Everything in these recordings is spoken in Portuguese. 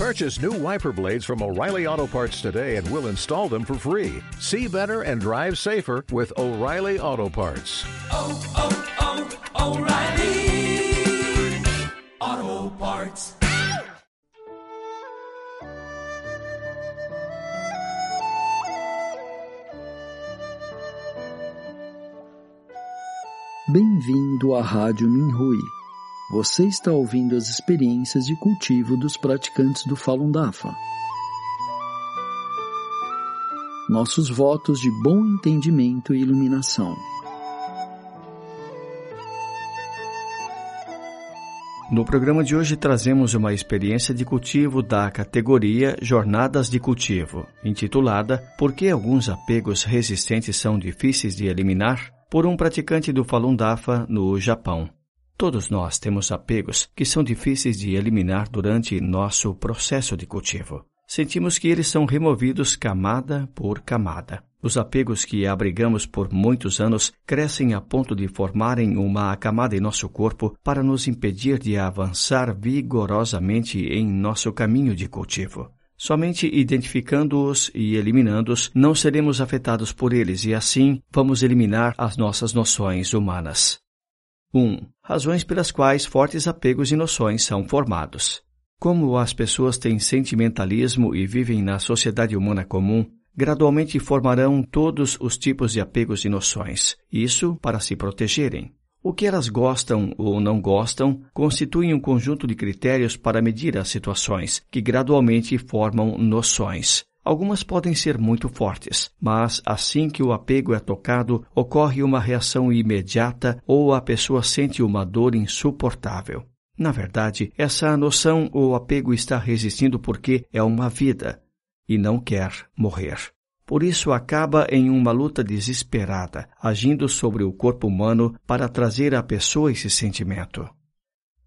Purchase new wiper blades from O'Reilly Auto Parts today and we'll install them for free. See better and drive safer with O'Reilly Auto Parts. oh, oh, oh O'Reilly Auto Parts. Bem-vindo à Rádio Minhui. Você está ouvindo as experiências de cultivo dos praticantes do Falun Dafa. Nossos votos de bom entendimento e iluminação. No programa de hoje trazemos uma experiência de cultivo da categoria Jornadas de Cultivo, intitulada Por que alguns apegos resistentes são difíceis de eliminar? por um praticante do Falun Dafa no Japão. Todos nós temos apegos que são difíceis de eliminar durante nosso processo de cultivo. Sentimos que eles são removidos camada por camada. Os apegos que abrigamos por muitos anos crescem a ponto de formarem uma camada em nosso corpo para nos impedir de avançar vigorosamente em nosso caminho de cultivo. Somente identificando-os e eliminando-os, não seremos afetados por eles e assim vamos eliminar as nossas noções humanas. 1. Um, razões pelas quais fortes apegos e noções são formados. Como as pessoas têm sentimentalismo e vivem na sociedade humana comum, gradualmente formarão todos os tipos de apegos e noções, isso para se protegerem. O que elas gostam ou não gostam constitui um conjunto de critérios para medir as situações, que gradualmente formam noções. Algumas podem ser muito fortes, mas assim que o apego é tocado, ocorre uma reação imediata ou a pessoa sente uma dor insuportável. Na verdade, essa noção ou apego está resistindo porque é uma vida e não quer morrer. Por isso acaba em uma luta desesperada, agindo sobre o corpo humano para trazer à pessoa esse sentimento.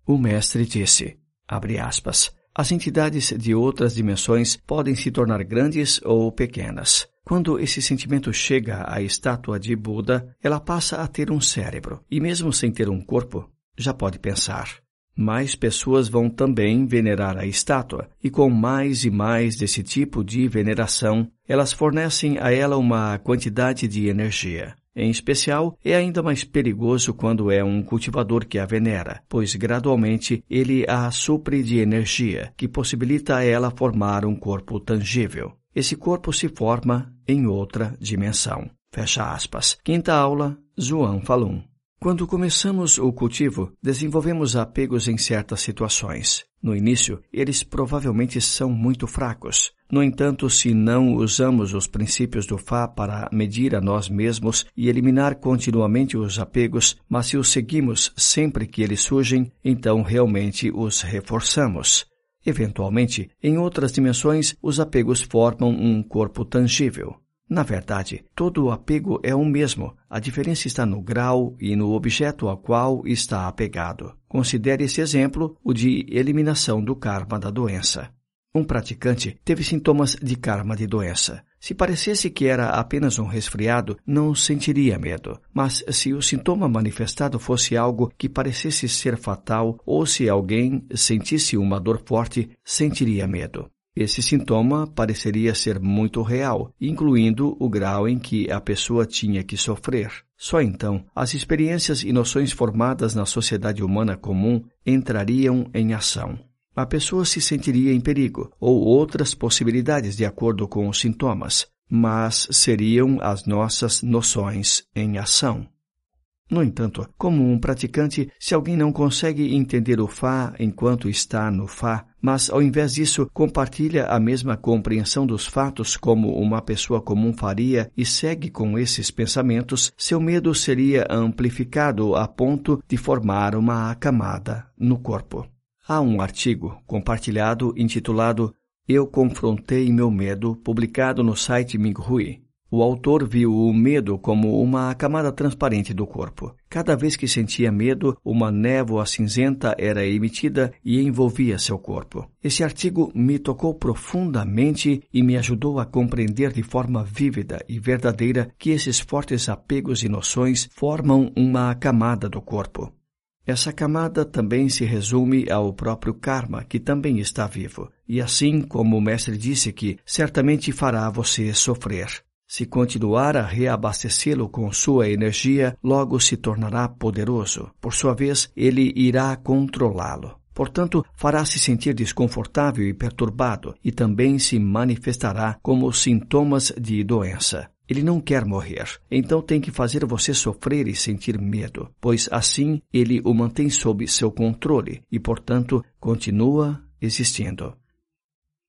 O mestre disse, aspas, as entidades de outras dimensões podem se tornar grandes ou pequenas. Quando esse sentimento chega à estátua de Buda, ela passa a ter um cérebro, e mesmo sem ter um corpo, já pode pensar. Mais pessoas vão também venerar a estátua, e com mais e mais desse tipo de veneração, elas fornecem a ela uma quantidade de energia. Em especial, é ainda mais perigoso quando é um cultivador que a venera, pois gradualmente ele a supre de energia, que possibilita a ela formar um corpo tangível. Esse corpo se forma em outra dimensão. Fecha aspas. Quinta aula, Zhuang Falun. Quando começamos o cultivo, desenvolvemos apegos em certas situações. No início, eles provavelmente são muito fracos. No entanto, se não usamos os princípios do Fá para medir a nós mesmos e eliminar continuamente os apegos, mas se os seguimos sempre que eles surgem, então realmente os reforçamos. Eventualmente, em outras dimensões, os apegos formam um corpo tangível. Na verdade, todo apego é o mesmo, a diferença está no grau e no objeto ao qual está apegado. Considere esse exemplo, o de eliminação do karma da doença. Um praticante teve sintomas de karma de doença. Se parecesse que era apenas um resfriado, não sentiria medo. Mas se o sintoma manifestado fosse algo que parecesse ser fatal ou se alguém sentisse uma dor forte, sentiria medo. Esse sintoma pareceria ser muito real, incluindo o grau em que a pessoa tinha que sofrer. Só então as experiências e noções formadas na sociedade humana comum entrariam em ação. A pessoa se sentiria em perigo ou outras possibilidades de acordo com os sintomas, mas seriam as nossas noções em ação. No entanto, como um praticante, se alguém não consegue entender o Fá enquanto está no Fá, mas ao invés disso compartilha a mesma compreensão dos fatos como uma pessoa comum faria e segue com esses pensamentos, seu medo seria amplificado a ponto de formar uma camada no corpo. Há um artigo compartilhado intitulado Eu confrontei meu medo, publicado no site Minghui. O autor viu o medo como uma camada transparente do corpo. Cada vez que sentia medo, uma névoa cinzenta era emitida e envolvia seu corpo. Esse artigo me tocou profundamente e me ajudou a compreender de forma vívida e verdadeira que esses fortes apegos e noções formam uma camada do corpo. Essa camada também se resume ao próprio karma, que também está vivo, e assim como o mestre disse que certamente fará você sofrer. Se continuar a reabastecê-lo com sua energia, logo se tornará poderoso. Por sua vez, ele irá controlá-lo. Portanto, fará-se sentir desconfortável e perturbado, e também se manifestará como sintomas de doença. Ele não quer morrer, então tem que fazer você sofrer e sentir medo, pois assim ele o mantém sob seu controle e, portanto, continua existindo.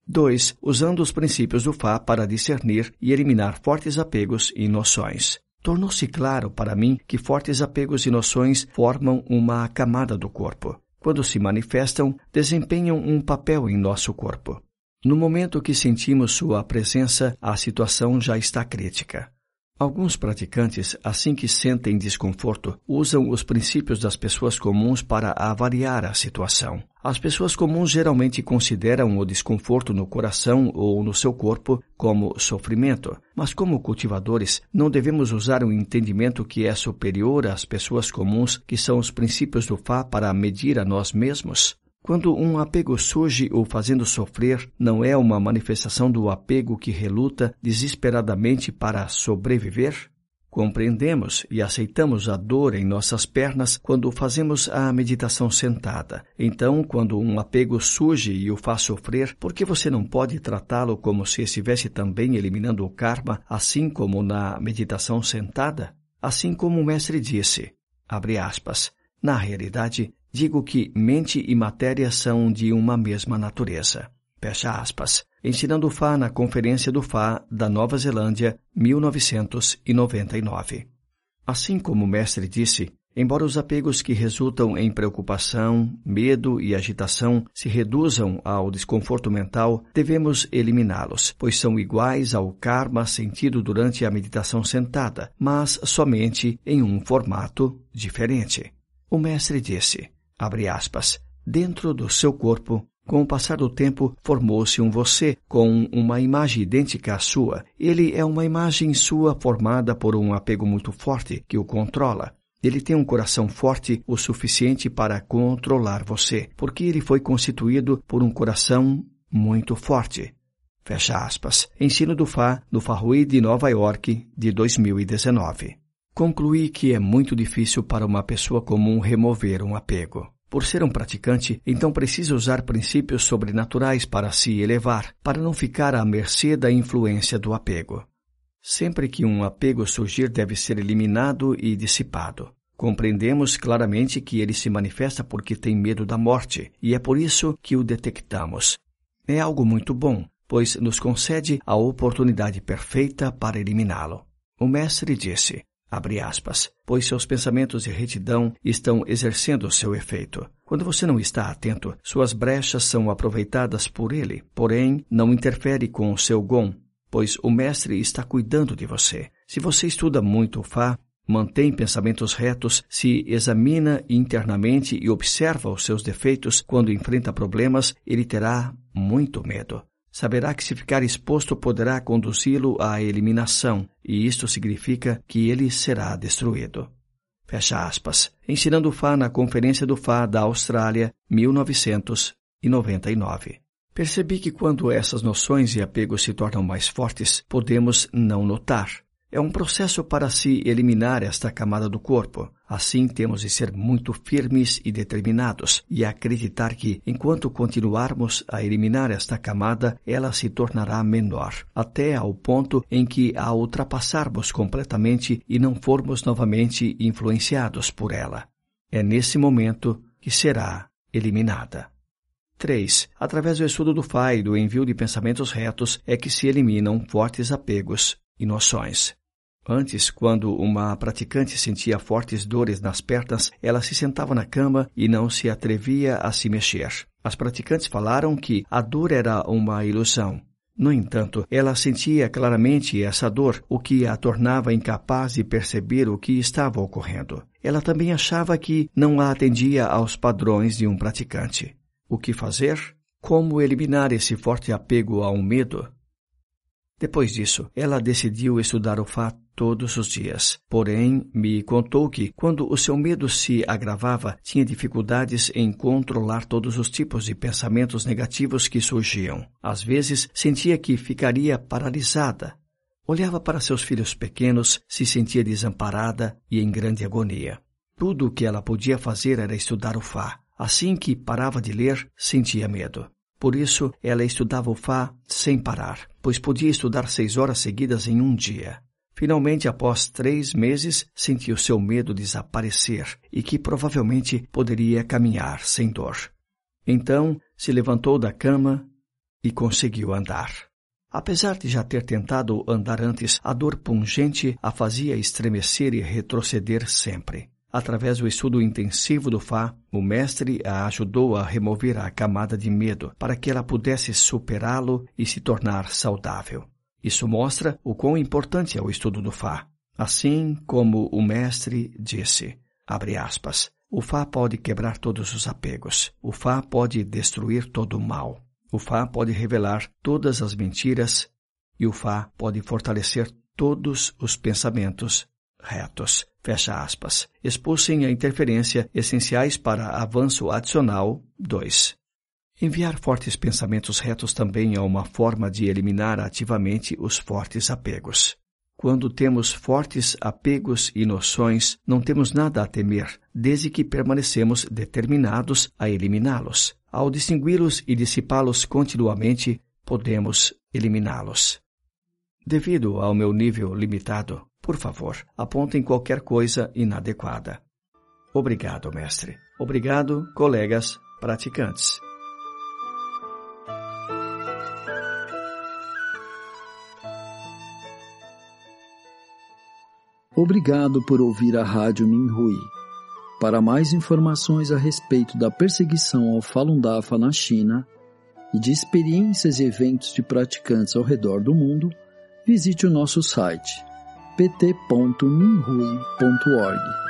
2. Usando os princípios do Fá para discernir e eliminar fortes apegos e noções. Tornou-se claro para mim que fortes apegos e noções formam uma camada do corpo. Quando se manifestam, desempenham um papel em nosso corpo. No momento que sentimos sua presença, a situação já está crítica. Alguns praticantes, assim que sentem desconforto, usam os princípios das pessoas comuns para avaliar a situação. As pessoas comuns geralmente consideram o desconforto no coração ou no seu corpo como sofrimento, mas como cultivadores não devemos usar um entendimento que é superior às pessoas comuns, que são os princípios do Fá, para medir a nós mesmos. Quando um apego surge o fazendo sofrer, não é uma manifestação do apego que reluta desesperadamente para sobreviver? Compreendemos e aceitamos a dor em nossas pernas quando fazemos a meditação sentada. Então, quando um apego surge e o faz sofrer, por que você não pode tratá-lo como se estivesse também eliminando o karma, assim como na meditação sentada? Assim como o mestre disse, abre aspas, na realidade, digo que mente e matéria são de uma mesma natureza. Fecha aspas. Ensinando Fá na Conferência do Fá da Nova Zelândia, 1999. Assim como o mestre disse, embora os apegos que resultam em preocupação, medo e agitação se reduzam ao desconforto mental, devemos eliminá-los, pois são iguais ao karma sentido durante a meditação sentada, mas somente em um formato diferente. O mestre disse: abre aspas, dentro do seu corpo, com o passar do tempo, formou-se um você com uma imagem idêntica à sua. Ele é uma imagem sua formada por um apego muito forte que o controla. Ele tem um coração forte o suficiente para controlar você, porque ele foi constituído por um coração muito forte. Fecha aspas. Ensino do Fá, no Farrui de Nova York, de 2019. Concluí que é muito difícil para uma pessoa comum remover um apego. Por ser um praticante, então precisa usar princípios sobrenaturais para se elevar, para não ficar à mercê da influência do apego. Sempre que um apego surgir, deve ser eliminado e dissipado. Compreendemos claramente que ele se manifesta porque tem medo da morte, e é por isso que o detectamos. É algo muito bom, pois nos concede a oportunidade perfeita para eliminá-lo. O Mestre disse: abre aspas, pois seus pensamentos de retidão estão exercendo seu efeito. Quando você não está atento, suas brechas são aproveitadas por ele, porém não interfere com o seu gom, pois o mestre está cuidando de você. Se você estuda muito o Fá, mantém pensamentos retos, se examina internamente e observa os seus defeitos quando enfrenta problemas, ele terá muito medo saberá que se ficar exposto poderá conduzi-lo à eliminação, e isto significa que ele será destruído. Fecha aspas. Ensinando Fá na Conferência do Fá da Austrália, 1999. Percebi que quando essas noções e apegos se tornam mais fortes, podemos não notar. É um processo para se eliminar esta camada do corpo. Assim, temos de ser muito firmes e determinados e acreditar que, enquanto continuarmos a eliminar esta camada, ela se tornará menor, até ao ponto em que a ultrapassarmos completamente e não formos novamente influenciados por ela. É nesse momento que será eliminada. 3. Através do estudo do Fá e do envio de pensamentos retos é que se eliminam fortes apegos e noções. Antes, quando uma praticante sentia fortes dores nas pernas, ela se sentava na cama e não se atrevia a se mexer. As praticantes falaram que a dor era uma ilusão. No entanto, ela sentia claramente essa dor, o que a tornava incapaz de perceber o que estava ocorrendo. Ela também achava que não a atendia aos padrões de um praticante. O que fazer? Como eliminar esse forte apego ao medo? Depois disso, ela decidiu estudar o Fá todos os dias. Porém, me contou que, quando o seu medo se agravava, tinha dificuldades em controlar todos os tipos de pensamentos negativos que surgiam. Às vezes, sentia que ficaria paralisada. Olhava para seus filhos pequenos, se sentia desamparada e em grande agonia. Tudo o que ela podia fazer era estudar o Fá. Assim que parava de ler, sentia medo. Por isso, ela estudava o Fá sem parar, pois podia estudar seis horas seguidas em um dia. Finalmente, após três meses, sentiu seu medo desaparecer e que provavelmente poderia caminhar sem dor. Então, se levantou da cama e conseguiu andar. Apesar de já ter tentado andar antes, a dor pungente a fazia estremecer e retroceder sempre. Através do estudo intensivo do Fá, o mestre a ajudou a remover a camada de medo para que ela pudesse superá-lo e se tornar saudável. Isso mostra o quão importante é o estudo do Fá. Assim como o mestre disse, abre aspas, o Fá pode quebrar todos os apegos. O Fá pode destruir todo o mal. O Fá pode revelar todas as mentiras e o Fá pode fortalecer todos os pensamentos retos. Fecha aspas. Expulsem a interferência essenciais para avanço adicional 2. Enviar fortes pensamentos retos também é uma forma de eliminar ativamente os fortes apegos. Quando temos fortes apegos e noções, não temos nada a temer, desde que permanecemos determinados a eliminá-los. Ao distingui-los e dissipá-los continuamente, podemos eliminá-los. Devido ao meu nível limitado, por favor, apontem qualquer coisa inadequada. Obrigado, mestre. Obrigado, colegas praticantes. Obrigado por ouvir a Rádio Minhui. Para mais informações a respeito da perseguição ao Falun Dafa na China e de experiências e eventos de praticantes ao redor do mundo, visite o nosso site pt.minhui.org.